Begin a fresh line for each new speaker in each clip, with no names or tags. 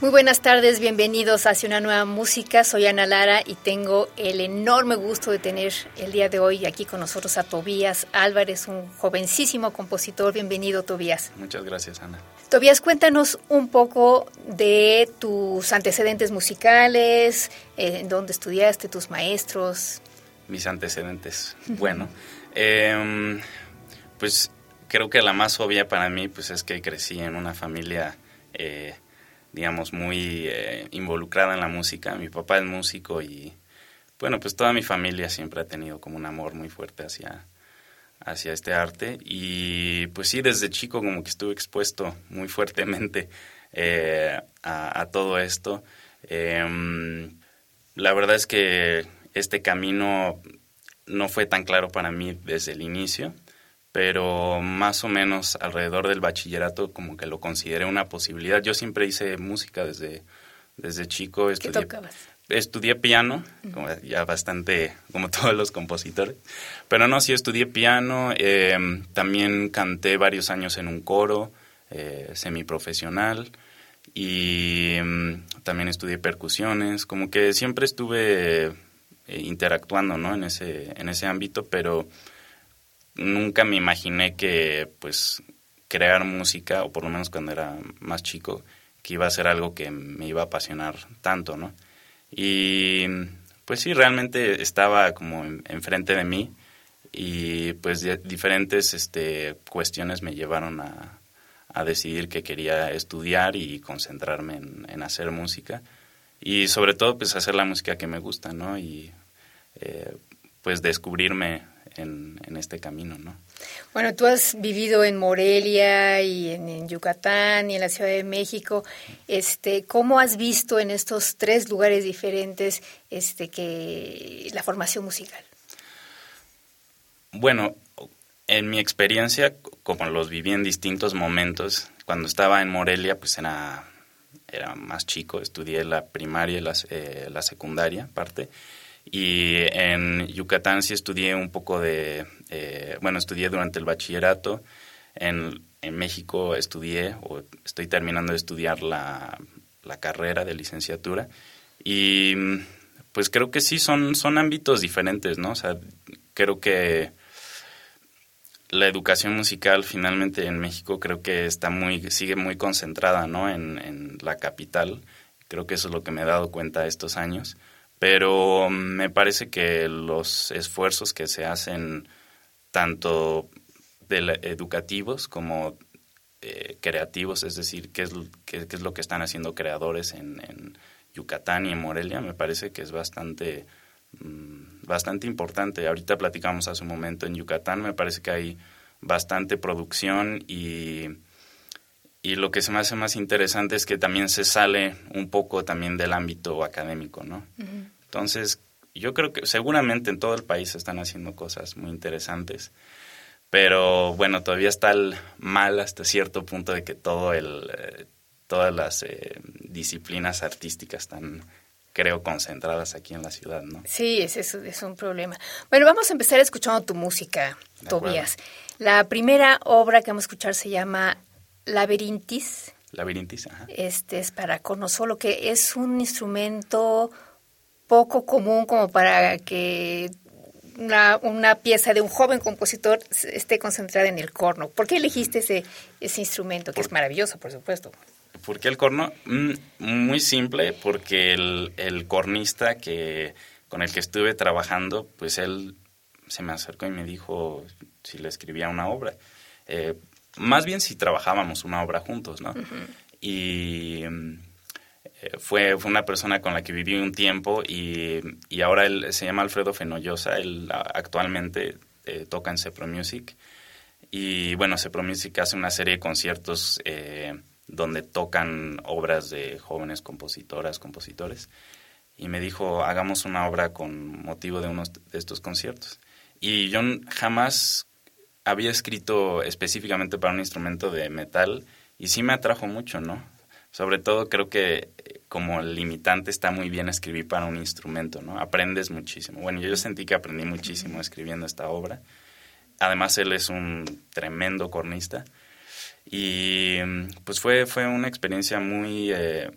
Muy buenas tardes, bienvenidos hacia una nueva música. Soy Ana Lara y tengo el enorme gusto de tener el día de hoy aquí con nosotros a Tobías Álvarez, un jovencísimo compositor. Bienvenido, Tobías.
Muchas gracias, Ana.
Tobías, cuéntanos un poco de tus antecedentes musicales, en eh, dónde estudiaste, tus maestros.
Mis antecedentes. Bueno, em, pues creo que la más obvia para mí pues es que crecí en una familia eh, digamos, muy eh, involucrada en la música. Mi papá es músico y, bueno, pues toda mi familia siempre ha tenido como un amor muy fuerte hacia, hacia este arte. Y pues sí, desde chico como que estuve expuesto muy fuertemente eh, a, todo esto. Em, la verdad es que este camino no fue tan claro para mí desde el inicio pero más o menos alrededor del bachillerato como que lo consideré una posibilidad. Yo siempre hice música desde, desde chico.
Estudié, ¿Qué tocabas?
Estudié piano, como ya bastante como todos los compositores, pero no, sí estudié piano, eh, también canté varios años en un coro eh, semiprofesional y mm, también estudié percusiones, como que siempre estuve eh, interactuando ¿no? en, ese, en ese ámbito, pero nunca me imaginé que pues crear música, o por lo menos cuando era más chico, que iba a ser algo que me iba a apasionar tanto, ¿no? Y pues sí, realmente estaba como enfrente de mí y pues diferentes este, cuestiones me llevaron a, decidir que quería estudiar y concentrarme en, hacer música y sobre todo pues hacer la música que me gusta, ¿no? Y eh, pues descubrirme en, este camino, ¿no?
Bueno, tú has vivido en Morelia y en, Yucatán y en la Ciudad de México. Este, ¿Cómo has visto en estos tres lugares diferentes este, que la formación musical?
Bueno, en mi experiencia, como los viví en distintos momentos, cuando estaba en Morelia, pues era, era más chico, estudié la primaria y la, eh, la secundaria, parte y en Yucatán sí estudié un poco de, eh, bueno, estudié durante el bachillerato. En, en, México estudié o estoy terminando de estudiar la, la carrera de licenciatura. Y pues creo que sí son, son ámbitos diferentes, ¿no? O sea, creo que la educación musical finalmente en México creo que está muy, sigue muy concentrada, ¿no? En, en la capital. Creo que eso es lo que me he dado cuenta estos años pero me parece que los esfuerzos que se hacen tanto educativos como eh, creativos, es decir, qué es, qué, es, lo que están haciendo creadores en, en, Yucatán y en Morelia, me parece que es bastante, mm, bastante importante. Ahorita platicamos hace un momento en Yucatán, me parece que hay bastante producción y, y lo que se me hace más interesante es que también se sale un poco también del ámbito académico, ¿no? Entonces, yo creo que seguramente en todo el país se están haciendo cosas muy interesantes, pero bueno, todavía está el mal hasta cierto punto de que todo el, eh, todas las eh, disciplinas artísticas están creo concentradas aquí en la ciudad, ¿no?
Sí, es, es, es un problema. Bueno, vamos a empezar escuchando tu música, Tobías. La primera obra que vamos a escuchar se llama Laberintis.
Laberintis, ajá.
Este es para cono solo, que es un instrumento poco común como para que una, una, pieza de un joven compositor esté concentrada en el corno. ¿Por qué elegiste ese, ese instrumento, que es maravilloso, por supuesto?
¿Por qué el corno? Mm, muy simple, porque el, el, cornista que con el que estuve trabajando, pues él se me acercó y me dijo si le escribía una obra. Eh, más bien si trabajábamos una obra juntos, ¿no? Y mm, eh, fue, fue una persona con la que viví un tiempo y, y ahora él se llama Alfredo Fenollosa, él actualmente eh, toca en Cepro Music. Y bueno, Cepro Music hace una serie de conciertos eh, donde tocan obras de jóvenes compositoras, compositores. Y me dijo, hagamos una obra con motivo de uno de estos conciertos. Y yo jamás había escrito específicamente para un instrumento de metal y sí me atrajo mucho, ¿no? Sobre todo creo que eh, como limitante está muy bien escribir para un instrumento, ¿no? Aprendes muchísimo. Bueno, yo sentí que aprendí muchísimo escribiendo esta obra. Además, él es un tremendo cornista. Y pues fue, fue una experiencia muy eh,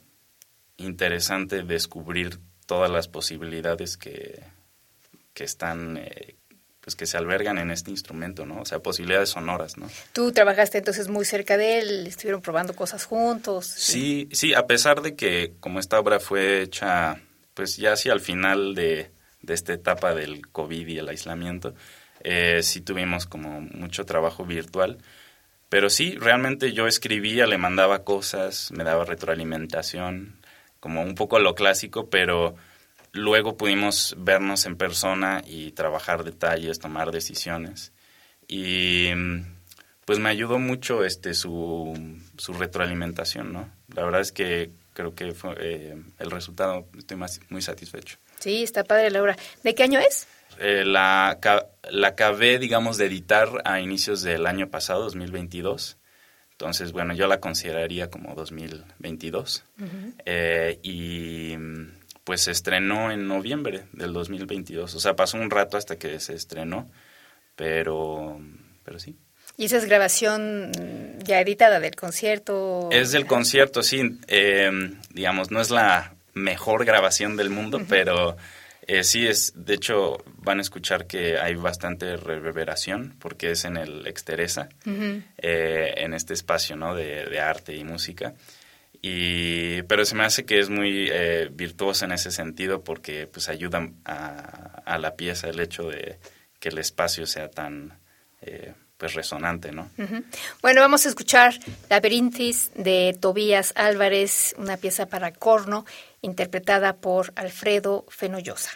interesante descubrir todas las posibilidades que, que están eh, pues que se albergan en este instrumento, ¿no? O sea, posibilidades sonoras, ¿no?
Tú trabajaste entonces muy cerca de él, estuvieron probando cosas juntos.
Sí, sí, a pesar de que como esta obra fue hecha pues ya hacia el final de, de esta etapa del COVID y el aislamiento, eh, sí tuvimos como mucho trabajo virtual, pero sí, realmente yo escribía, le mandaba cosas, me daba retroalimentación, como un poco lo clásico, pero Luego pudimos vernos en persona y trabajar detalles, tomar decisiones. Y pues me ayudó mucho este su, su retroalimentación, ¿no? La verdad es que creo que fue eh, el resultado, estoy más, muy satisfecho.
Sí, está padre la obra. ¿De qué año es?
Eh, la, la acabé, digamos, de editar a inicios del año pasado, 2022. Entonces, bueno, yo la consideraría como 2022. eh, y pues se estrenó en noviembre del 2022. O sea, pasó un rato hasta que se estrenó, pero, pero sí.
¿Y esa es grabación ya editada del concierto?
Es del concierto, sí. Eh, digamos, no es la mejor grabación del mundo, pero eh, sí es, de hecho, van a escuchar que hay bastante reverberación porque es en el Exteresa, eh, en este espacio ¿no? de, de arte y música. Y, pero se me hace que es muy eh, virtuosa en ese sentido porque pues ayuda a, la pieza el hecho de que el espacio sea tan eh, pues resonante, ¿no?
Bueno, vamos a escuchar Laberintis de Tobías Álvarez, una pieza para corno interpretada por Alfredo Fenollosa.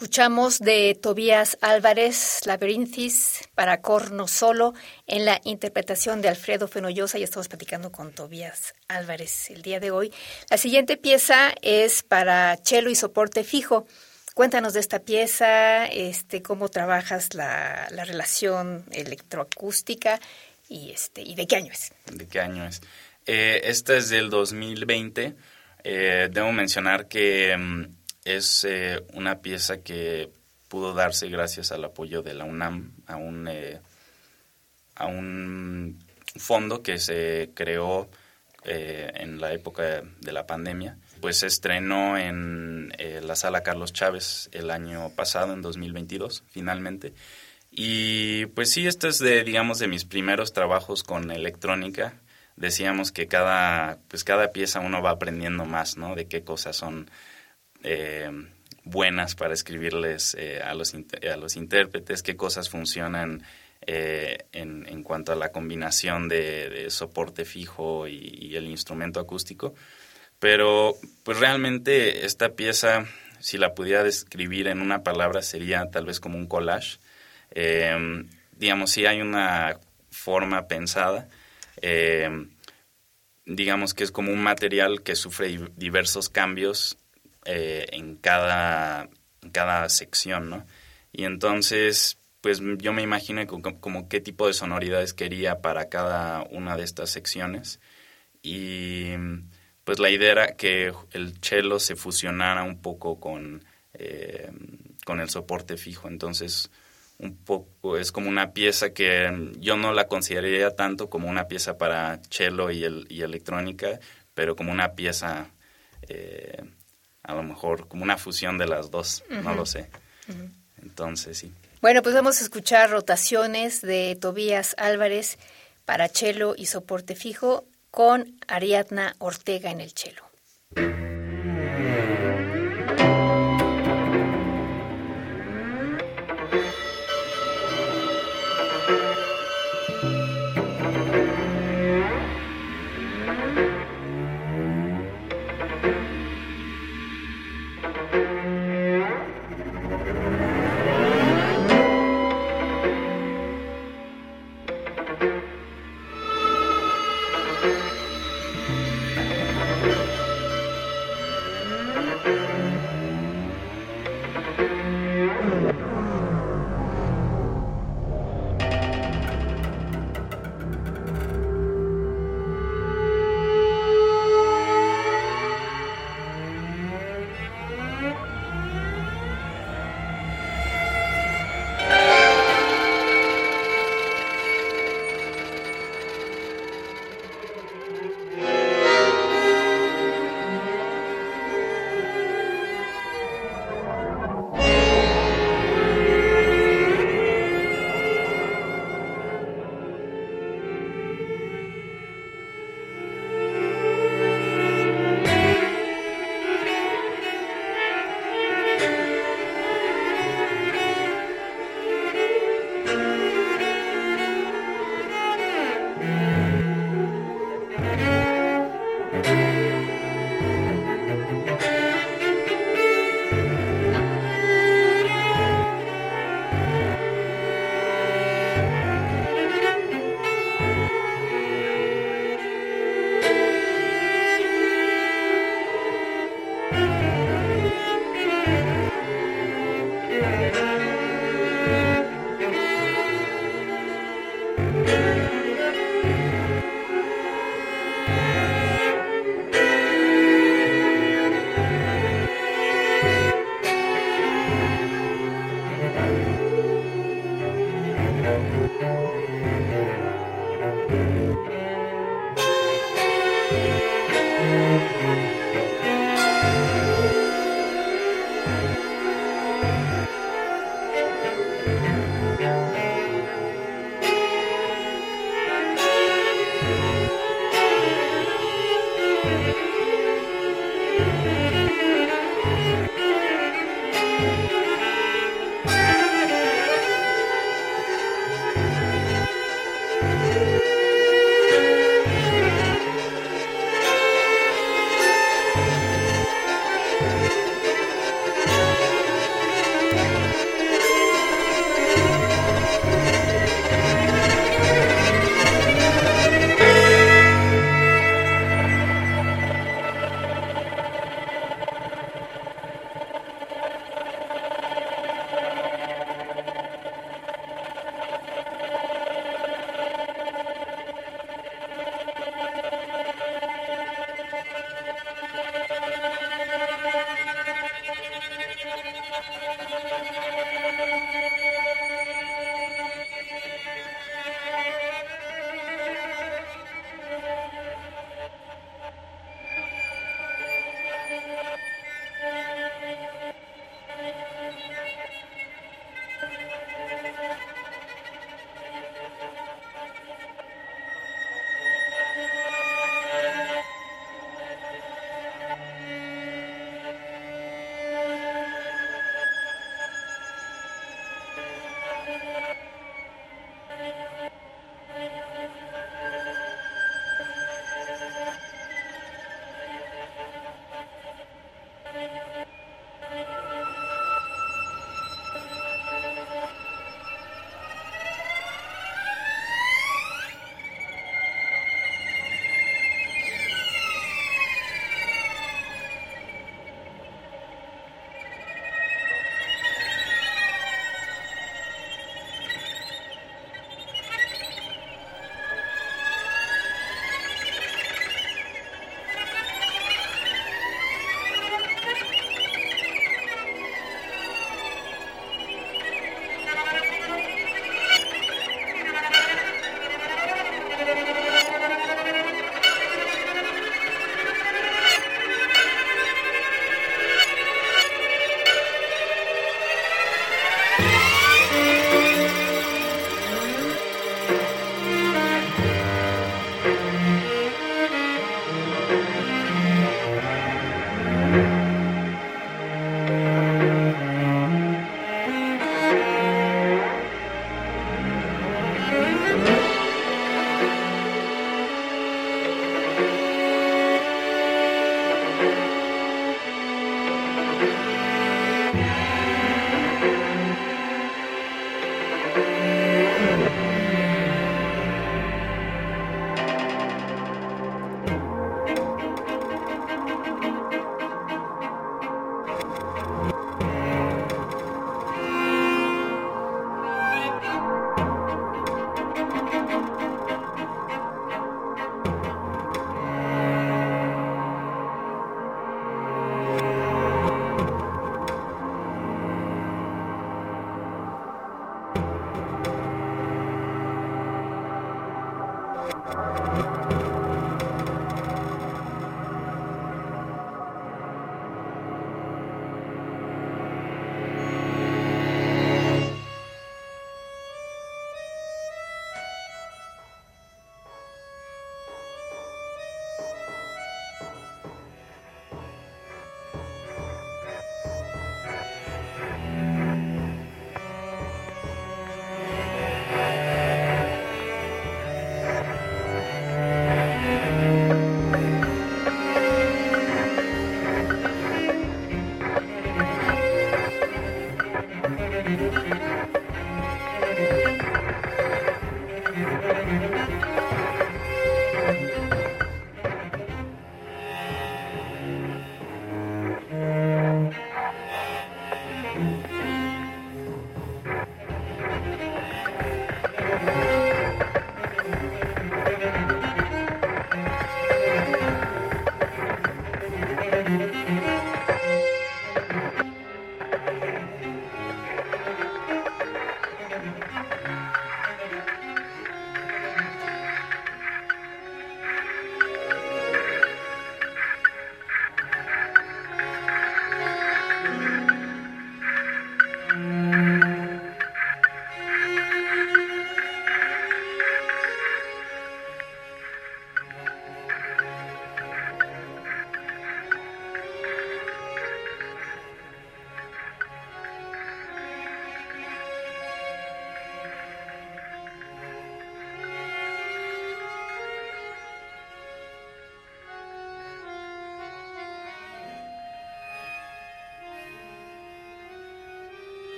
Escuchamos de Tobías Álvarez, Laberinthis, para corno solo, en la interpretación de Alfredo Fenollosa, y estamos platicando con Tobías Álvarez el día de hoy. La siguiente pieza es para cello y soporte fijo. Cuéntanos de esta pieza, este, cómo trabajas la, relación electroacústica y, este, y de qué año es.
¿De qué año es? Eh, esta es del 2020. Eh, debo mencionar que mm, es eh, una pieza que pudo darse gracias al apoyo de la UNAM a un, eh, a un fondo que se creó eh, en la época de la pandemia. Pues se estrenó en la sala Carlos Chávez el año pasado, en 2022, finalmente. Y pues sí, esto es de, digamos, de mis primeros trabajos con electrónica. Decíamos que cada, pues cada pieza uno va aprendiendo más, ¿no? De qué cosas son eh, buenas para escribirles eh, a, los, a los intérpretes, qué cosas funcionan eh, en, en, cuanto a la combinación de, soporte fijo y, el instrumento acústico. Pero pues realmente esta pieza, si la pudiera describir en una palabra, sería tal vez como un collage. digamos, si hay una forma pensada. digamos que es como un material que sufre diversos cambios eh, en cada, cada sección, ¿no? Y entonces, pues yo me imagino como, qué tipo de sonoridades quería para cada una de estas secciones. Y pues la idea era que el cello se fusionara un poco con, eh, con el soporte fijo. Entonces, un poco es como una pieza que yo no la consideraría tanto como una pieza para cello y, el, y electrónica, pero como una pieza eh, a lo mejor como una fusión de las dos, no lo sé. Entonces, sí.
Bueno, pues vamos a escuchar rotaciones de Tobías Álvarez para cello y soporte fijo con Ariadna Ortega en el cello.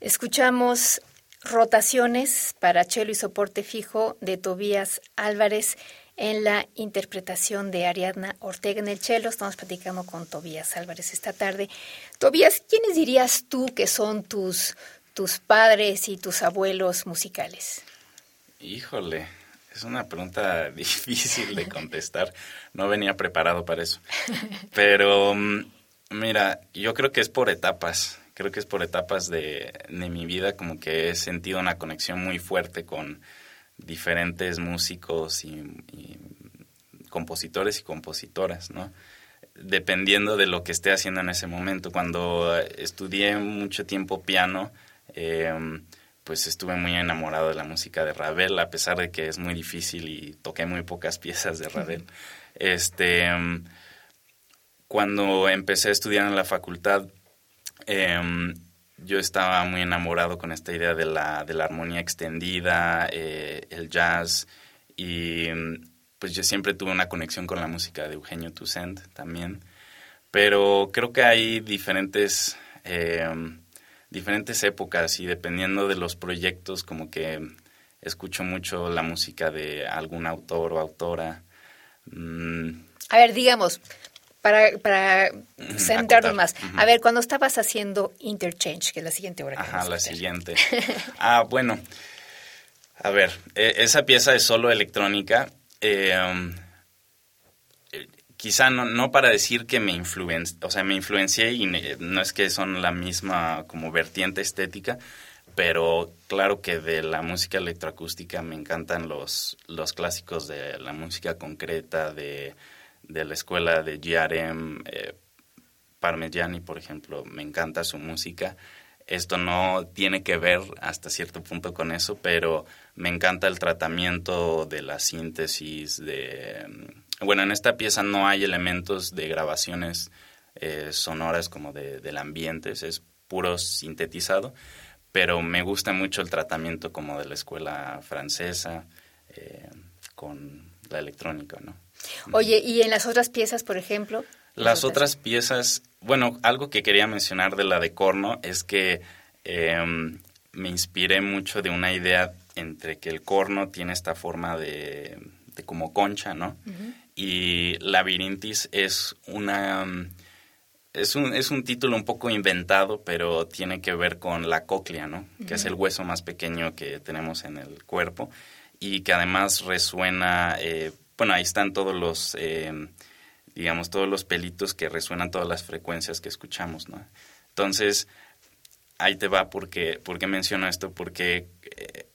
Escuchamos rotaciones para cello y soporte fijo de Tobías Álvarez en la interpretación de Ariadna Ortega en el cello. Estamos platicando con Tobías Álvarez esta tarde. Tobías, ¿quiénes dirías tú que son tus, tus padres y tus abuelos musicales?
Híjole, es una pregunta difícil de contestar. No venía preparado para eso. Pero mm, mira, yo creo que es por etapas creo que es por etapas de, mi vida como que he sentido una conexión muy fuerte con diferentes músicos y, compositores y compositoras, ¿no? Dependiendo de lo que esté haciendo en ese momento. Cuando estudié mucho tiempo piano, em, pues estuve muy enamorado de la música de Ravel, a pesar de que es muy difícil y toqué muy pocas piezas de Ravel. Este, em, cuando empecé a estudiar en la facultad, Em, yo estaba muy enamorado con esta idea de la, de la armonía extendida, eh, el jazz, y pues yo siempre tuve una conexión con la música de Eugenio Toussaint también. Pero creo que hay diferentes, em, diferentes épocas y dependiendo de los proyectos, como que escucho mucho la música de algún autor o autora.
Mm. A ver, digamos, para, para centrarnos más. A ver, cuando estabas haciendo Interchange, que es la siguiente hora.
Ajá, la siguiente. ah, bueno. A ver, e, esa pieza es solo electrónica. Eh, um, eh, quizá no, no para decir que me influencié, o sea, me influencié y no es que son la misma como vertiente estética, pero claro que de la música electroacústica me encantan los, los clásicos de la música concreta, de de la escuela de GRM, eh, Parmigiani, por ejemplo, me encanta su música. Esto no tiene que ver hasta cierto punto con eso, pero me encanta el tratamiento de la síntesis, de... Mm, bueno, en esta pieza no hay elementos de grabaciones eh, sonoras como de, del ambiente, es puro sintetizado, pero me gusta mucho el tratamiento como de la escuela francesa eh, con la electrónica, ¿no?
Oye, ¿y en las otras piezas, por ejemplo?
Las otras piezas, bueno, algo que quería mencionar de la de corno es que em, me inspiré mucho de una idea entre que el corno tiene esta forma de, como concha, ¿no? Y labirintis es una... Es un, es un título un poco inventado, pero tiene que ver con la cóclea, ¿no? Que es el hueso más pequeño que tenemos en el cuerpo y que además resuena eh, bueno, ahí están todos los, eh, digamos, todos los pelitos que resuenan todas las frecuencias que escuchamos, ¿no? Entonces, ahí te va porque, porque menciono esto, porque eh,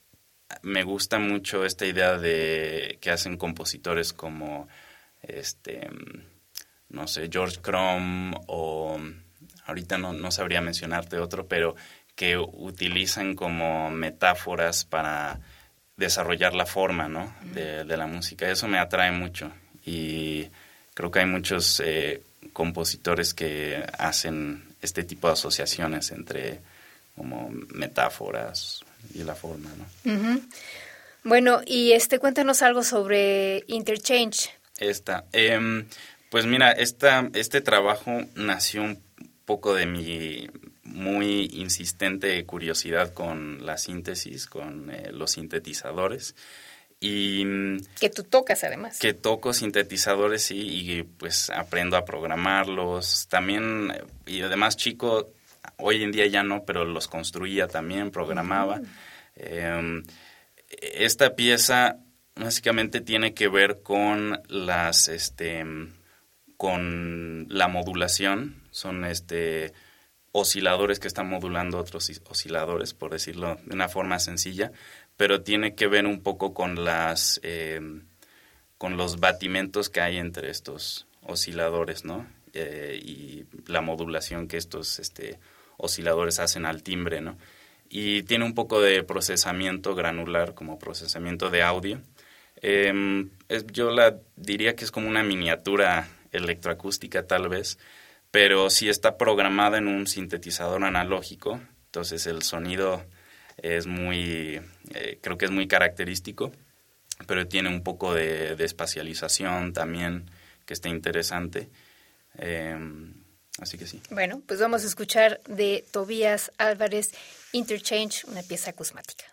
me gusta mucho esta idea de que hacen compositores como, este, no sé, George Crumb o, ahorita no, no sabría mencionarte otro, pero que utilizan como metáforas para desarrollar la forma, ¿no? de, la música. Eso me atrae mucho y creo que hay muchos eh, compositores que hacen este tipo de asociaciones entre como metáforas y la forma, ¿no?
Bueno, y este cuéntanos algo sobre Interchange.
Esta, em, pues mira, esta, este trabajo nació un poco de mi muy insistente curiosidad con la síntesis, con eh, los sintetizadores. Y, mm,
que tú tocas además.
Que toco sintetizadores y pues aprendo a programarlos. También, y además chico, hoy en día ya no, pero los construía también, programaba. Em, esta pieza básicamente tiene que ver con las, este, con la modulación. Son, este, osciladores que están modulando otros osciladores, por decirlo de una forma sencilla, pero tiene que ver un poco con las eh, con los batimentos que hay entre estos osciladores, ¿no? Eh, y la modulación que estos este, osciladores hacen al timbre, ¿no? Y tiene un poco de procesamiento granular como procesamiento de audio. Em, yo diría que es como una miniatura electroacústica tal vez, pero si está programada en un sintetizador analógico, entonces el sonido es muy, eh, creo que es muy característico, pero tiene un poco de, espacialización también que está interesante. Em, así que sí.
Bueno, pues vamos a escuchar de Tobías Álvarez Interchange, una pieza acusmática.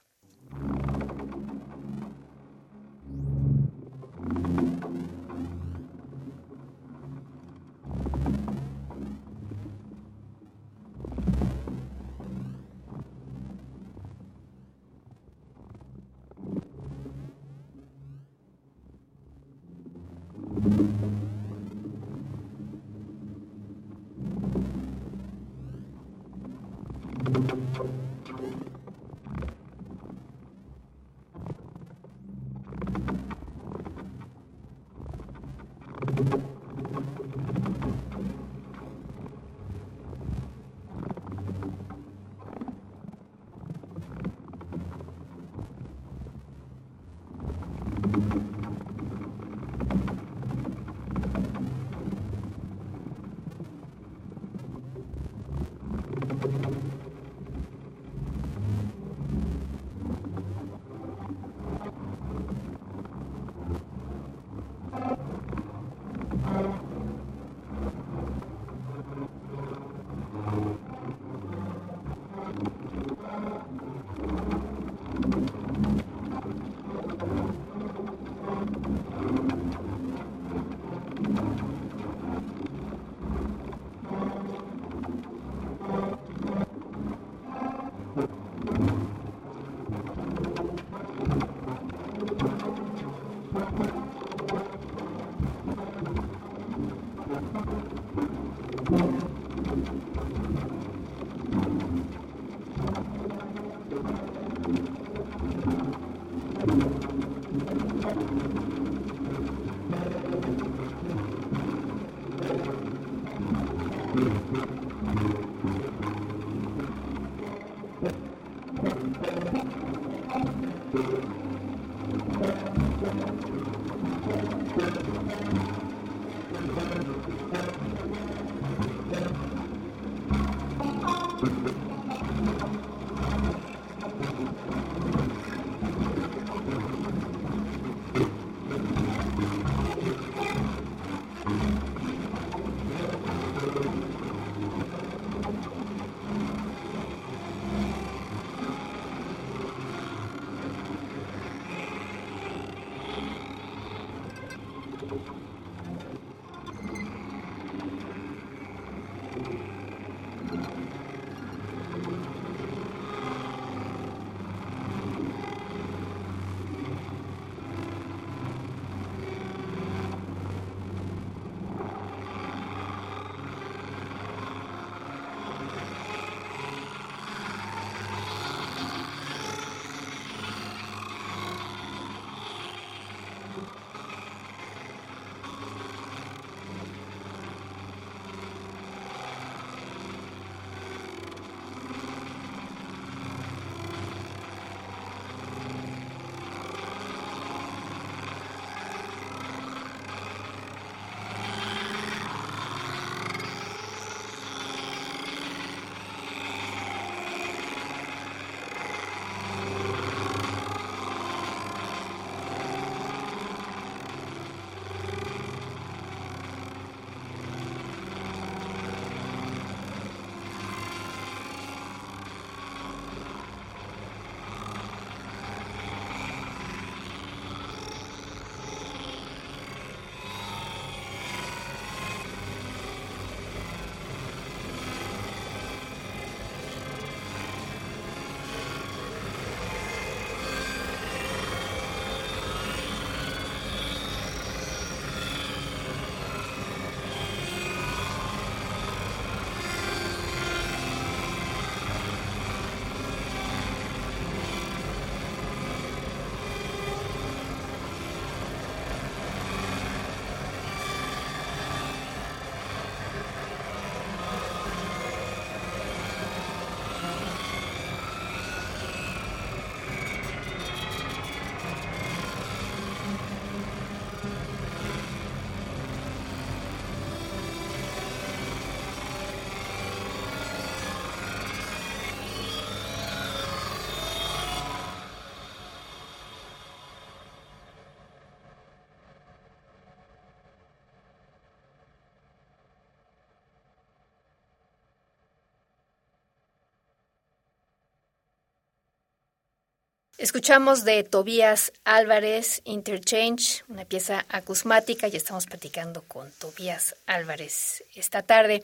Escuchamos de Tobías Álvarez Interchange, una pieza acusmática, y estamos platicando con Tobías Álvarez esta tarde.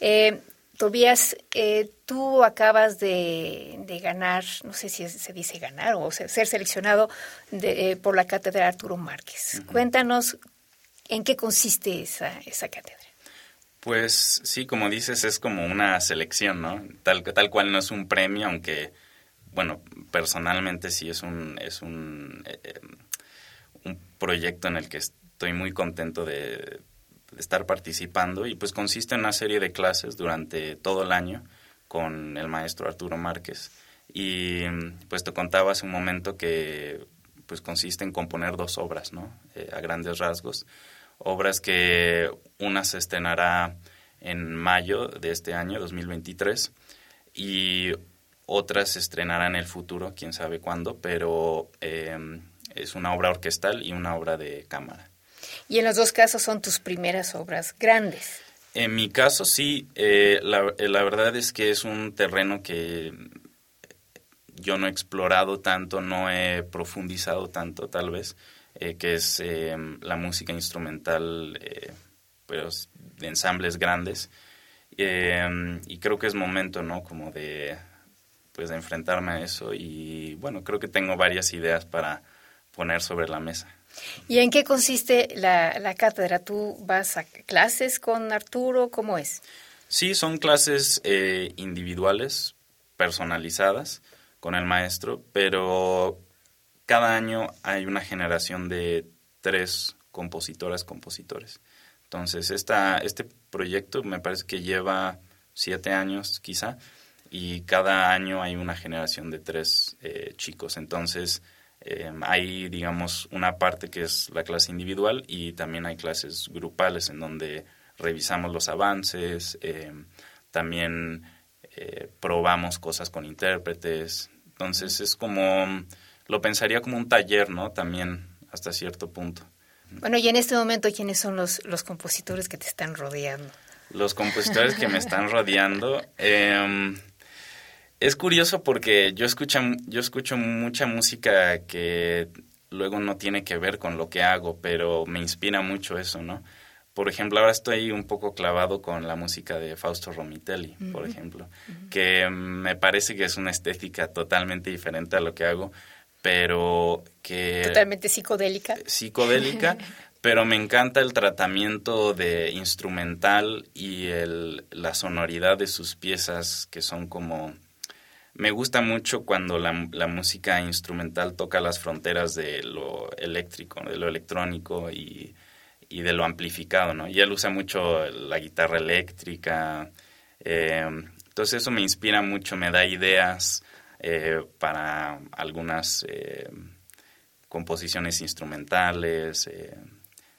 Eh, Tobías, eh, tú acabas de, ganar, no sé si se dice ganar o ser, seleccionado de, eh, por la cátedra Arturo Márquez. Cuéntanos en qué consiste esa, esa cátedra.
Pues sí, como dices, es como una selección, ¿no? Tal, tal cual no es un premio, aunque bueno, personalmente sí es un, es un, eh, un proyecto en el que estoy muy contento de, estar participando y pues consiste en una serie de clases durante todo el año con el maestro Arturo Márquez. Y pues te contaba hace un momento que pues consiste en componer dos obras, ¿no? Eh, a grandes rasgos. Obras que una se estrenará en mayo de este año, 2023, y otras se estrenarán en el futuro, quién sabe cuándo, pero em, es una obra orquestal y una obra de cámara.
Y en los dos casos son tus primeras obras grandes.
En mi caso sí, eh, la, eh, la, verdad es que es un terreno que yo no he explorado tanto, no he profundizado tanto tal vez, eh, que es em, la música instrumental, pero de ensambles grandes. Em, y creo que es momento, ¿no? Como de pues de enfrentarme a eso y bueno, creo que tengo varias ideas para poner sobre la mesa.
¿Y en qué consiste la, cátedra? ¿Tú vas a clases con Arturo? ¿Cómo es?
Sí, son clases eh, individuales, personalizadas con el maestro, pero cada año hay una generación de tres compositoras, compositores. Entonces, esta, este proyecto me parece que lleva siete años quizá, y cada año hay una generación de tres eh, chicos. Entonces, eh, hay, digamos, una parte que es la clase individual y también hay clases grupales en donde revisamos los avances, eh, también probamos cosas con intérpretes. Entonces, es como, lo pensaría como un taller, ¿no? También, hasta cierto punto.
Bueno, y en este momento, ¿quiénes son los, los compositores que te están rodeando?
Los compositores que me están rodeando. Es curioso porque yo escucho, yo escucho mucha música que luego no tiene que ver con lo que hago, pero me inspira mucho eso, ¿no? Por ejemplo, ahora estoy un poco clavado con la música de Fausto Romitelli, por ejemplo, que me parece que es una estética totalmente diferente a lo que hago, pero que...
Totalmente psicodélica.
Psicodélica, pero me encanta el tratamiento de instrumental y el, la sonoridad de sus piezas que son como me gusta mucho cuando la, música instrumental toca las fronteras de lo eléctrico, de lo electrónico y, de lo amplificado, ¿no? Y él usa mucho la guitarra eléctrica. Eh, entonces eso me inspira mucho, me da ideas eh, para algunas eh, composiciones instrumentales.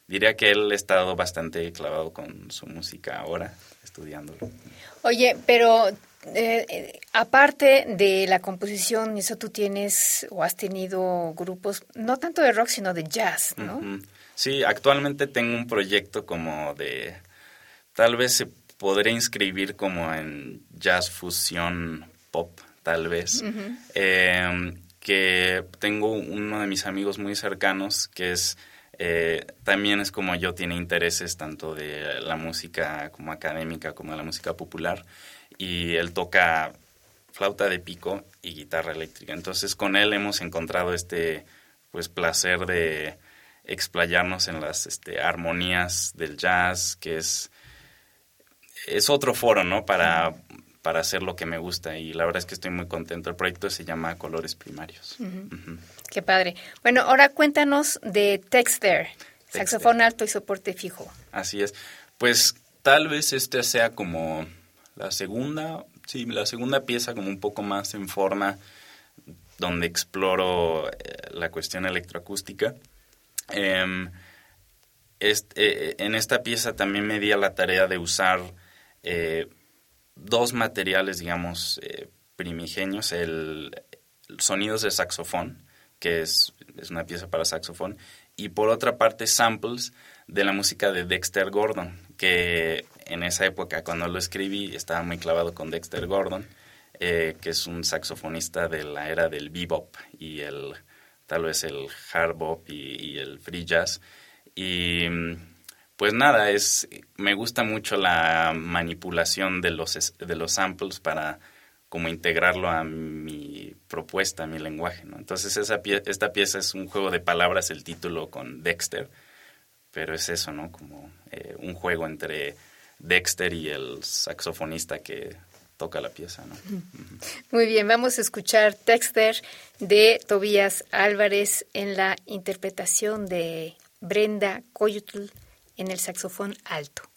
diría que él ha estado bastante clavado con su música ahora, estudiándolo.
Oye, pero eh, eh, aparte de la composición, eso tú tienes o has tenido grupos, no tanto de rock, sino de jazz, ¿no?
Sí, actualmente tengo un proyecto como de, tal vez se podría inscribir como en jazz fusión pop, tal vez, em, que tengo uno de mis amigos muy cercanos que es... Eh, también es como yo, tiene intereses tanto de la música como académica como de la música popular y él toca flauta de pico y guitarra eléctrica. Entonces con él hemos encontrado este pues placer de explayarnos en las este, armonías del jazz, que es, es otro foro, ¿no? Para, para hacer lo que me gusta y la verdad es que estoy muy contento. El proyecto se llama Colores Primarios.
Qué padre. Bueno, ahora cuéntanos de Text There, saxofón alto y soporte fijo.
Así es. Pues tal vez este sea como la segunda, sí, la segunda pieza como un poco más en forma, donde exploro eh, la cuestión electroacústica. Em, eh, en esta pieza también me di a la tarea de usar eh, dos materiales, digamos, primigenios, el, sonidos de saxofón, que es, es, una pieza para saxofón, y por otra parte samples de la música de Dexter Gordon, que en esa época cuando lo escribí estaba muy clavado con Dexter Gordon. eh, que es un saxofonista de la era del bebop y el tal vez el hard bop y, el free jazz. Y pues nada, es me gusta mucho la manipulación de los, de los samples para como integrarlo a mi propuesta, a mi lenguaje. ¿no? Entonces esa esta pieza es un juego de palabras, el título con Dexter, pero es eso, ¿no? Como eh, un juego entre Dexter y el saxofonista que toca la pieza. ¿no?
Muy bien, vamos a escuchar Dexter de Tobías Álvarez en la interpretación de Brenda Coyotl en el saxofón alto.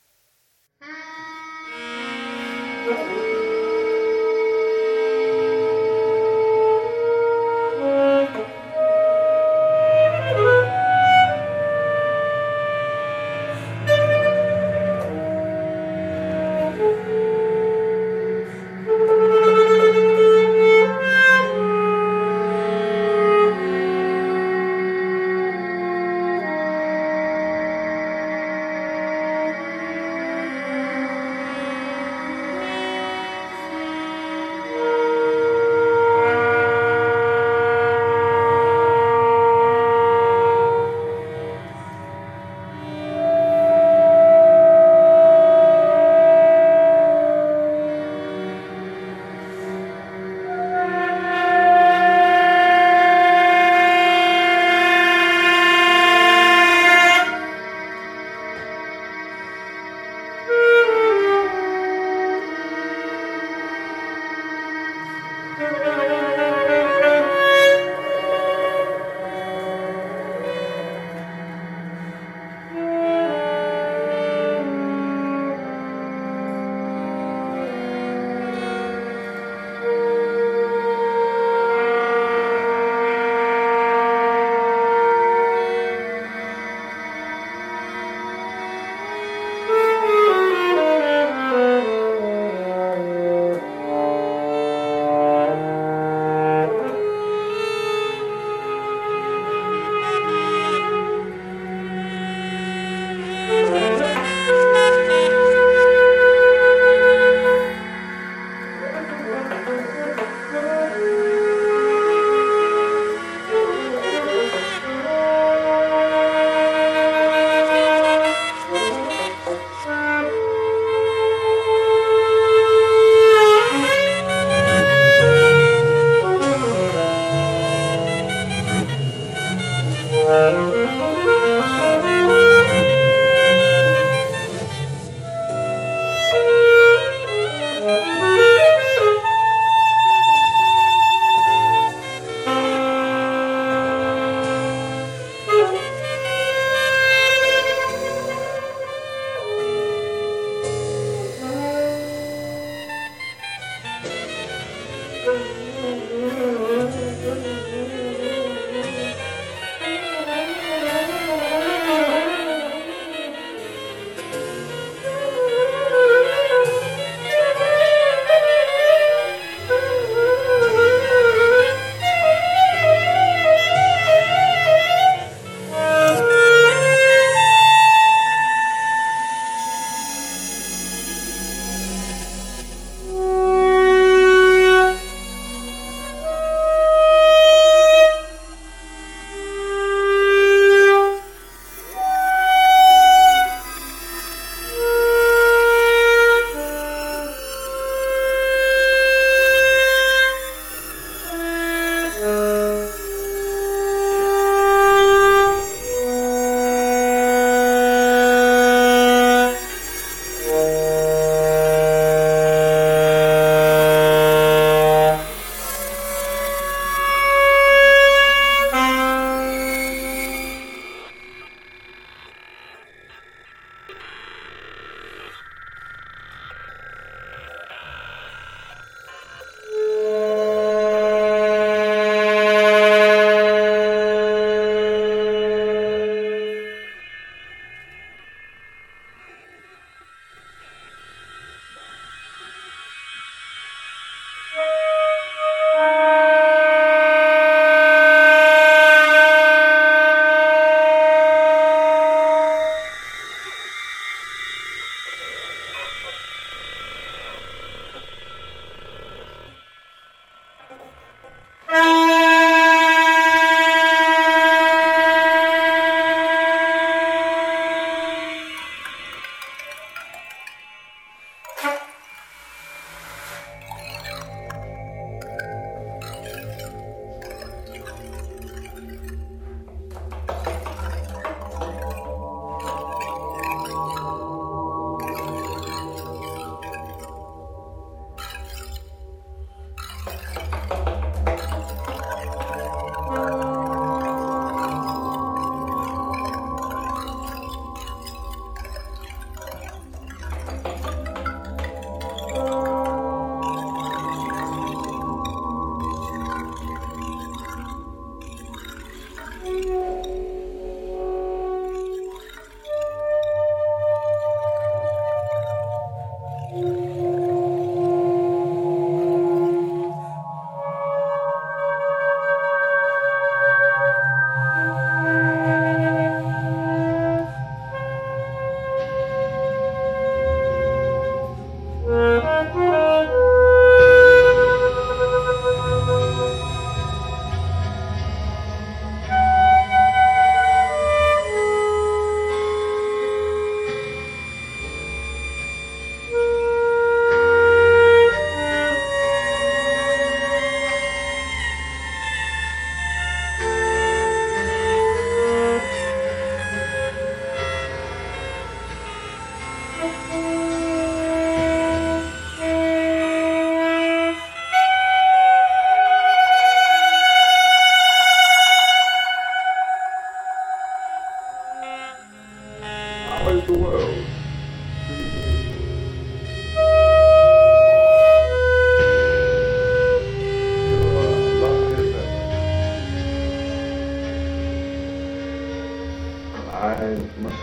I must.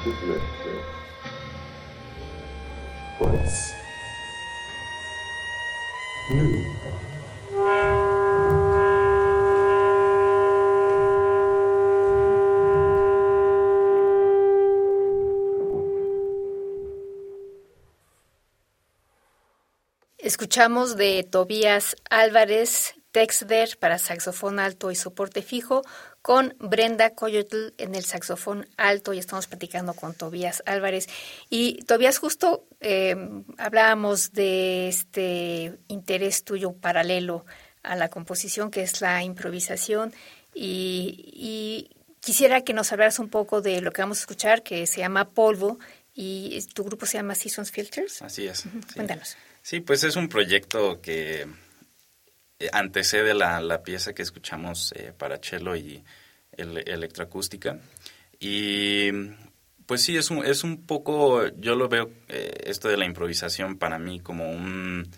What's new?
Escuchamos de Tobías Álvarez Texder para saxofón alto y soporte fijo, con Brenda Coyotl en el saxofón alto y estamos platicando con Tobías Álvarez. Y Tobías, justo eh, hablábamos de este interés tuyo paralelo a la composición, que es la improvisación, y, y quisiera que nos hablaras un poco de lo que vamos a escuchar, que se llama Polvo, y tu grupo se llama Seasons Filters.
Así es. Sí.
Cuéntanos.
Sí, pues es un proyecto que antecede la, la pieza que escuchamos eh, para cello y el, electroacústica. Y pues sí, es un, es un poco, yo lo veo, eh, esto de la improvisación para mí como un,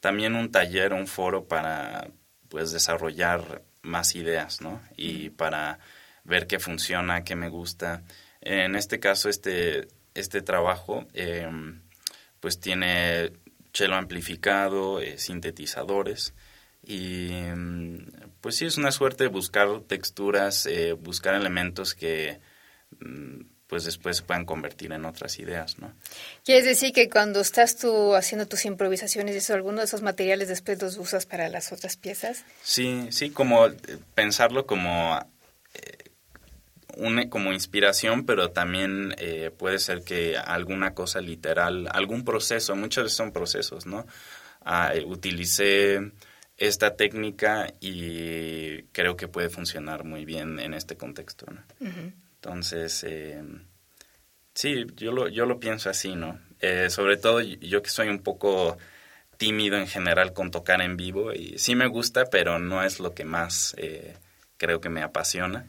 también un taller, un foro para pues desarrollar más ideas, ¿no? Y para ver qué funciona, qué me gusta. En este caso, este, este trabajo, eh, pues tiene cello amplificado, eh, sintetizadores y pues sí es una suerte buscar texturas, eh, buscar elementos que mm, pues después se puedan convertir en otras ideas, ¿no?
Quieres decir que cuando estás tú haciendo tus improvisaciones, eso, alguno de esos materiales después los usas para las otras piezas.
Sí, sí, como eh, pensarlo como eh, una, como inspiración, pero también eh, puede ser que alguna cosa literal, algún proceso, veces son procesos, ¿no? Ah, utilicé esta técnica y creo que puede funcionar muy bien en este contexto, ¿no? Entonces, eh, sí, yo lo, yo lo pienso así, ¿no? Eh, sobre todo yo que soy un poco tímido en general con tocar en vivo y sí me gusta, pero no es lo que más eh, creo que me apasiona.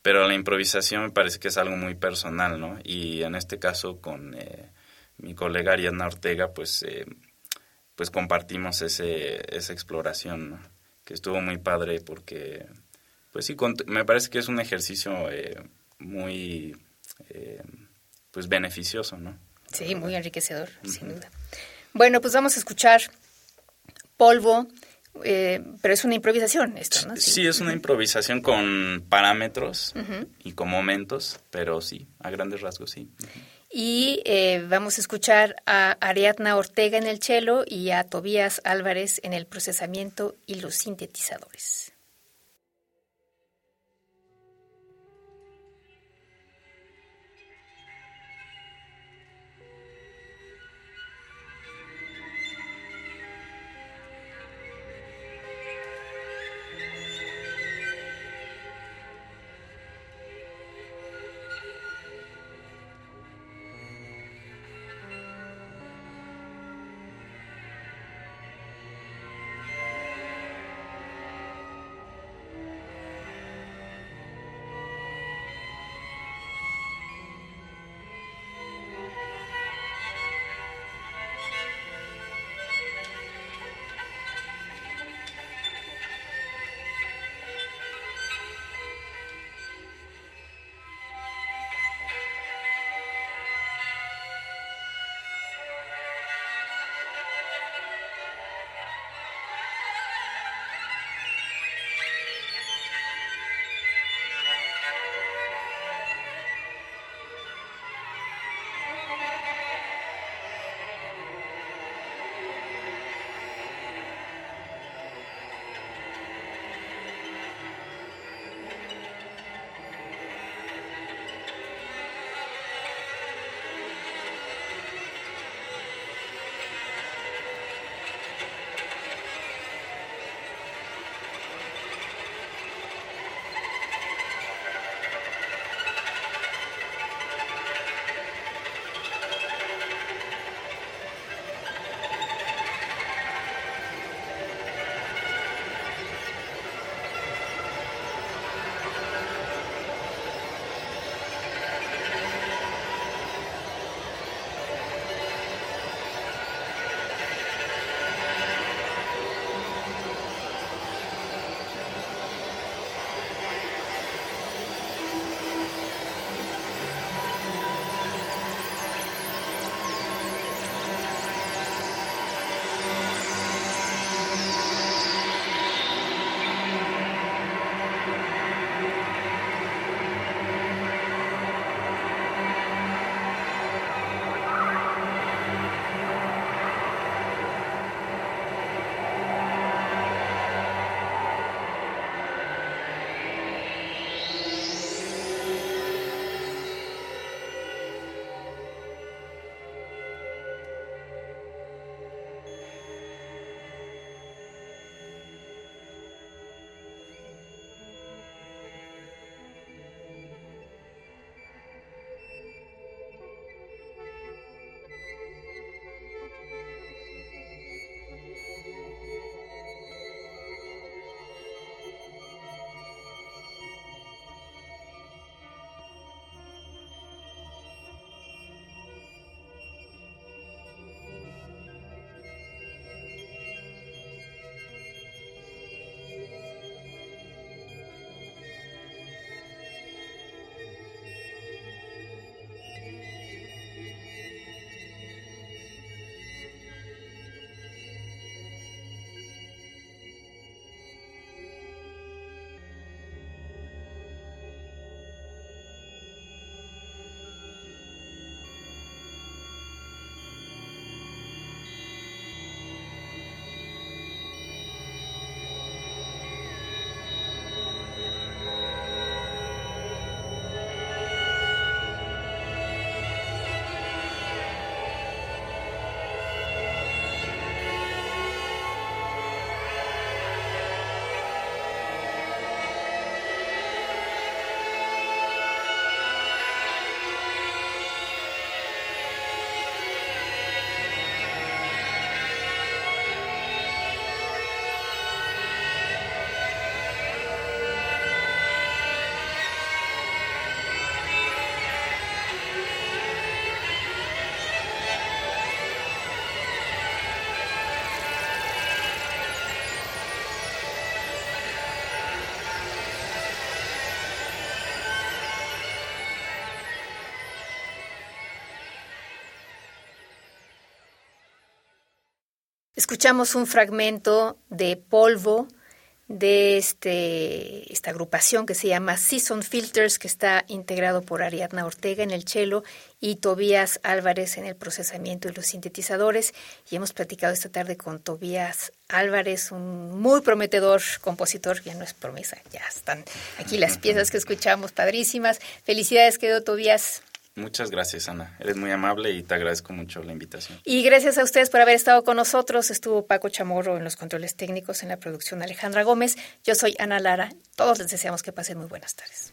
Pero la improvisación me parece que es algo muy personal, ¿no? Y en este caso con eh, mi colega Ariadna Ortega, pues, eh, pues compartimos ese, esa exploración, ¿no? Que estuvo muy padre porque, pues sí, me parece que es un ejercicio eh, muy, eh, pues beneficioso, ¿no?
Sí, muy enriquecedor, sin duda. Bueno, pues vamos a escuchar Polvo, eh, pero es una improvisación esto, ¿no?
Sí, es una improvisación con parámetros y con momentos, pero sí, a grandes rasgos sí.
Y eh, vamos a escuchar a Ariadna Ortega en el cello y a Tobías Álvarez en el procesamiento y los sintetizadores. Escuchamos un fragmento de Polvo de este, esta agrupación que se llama Season Filters, que está integrado por Ariadna Ortega en el cello y Tobías Álvarez en el procesamiento y los sintetizadores. Y hemos platicado esta tarde con Tobías Álvarez, un muy prometedor compositor, ya no es promesa, ya están aquí las piezas que escuchamos, padrísimas. Felicidades, querido Tobías.
Muchas gracias, Ana. Eres muy amable y te agradezco mucho la invitación.
Y gracias a ustedes por haber estado con nosotros. Estuvo Paco Chamorro en los controles técnicos, en la producción Alejandra Gómez. Yo soy Ana Lara. Todos les deseamos que pasen muy buenas tardes.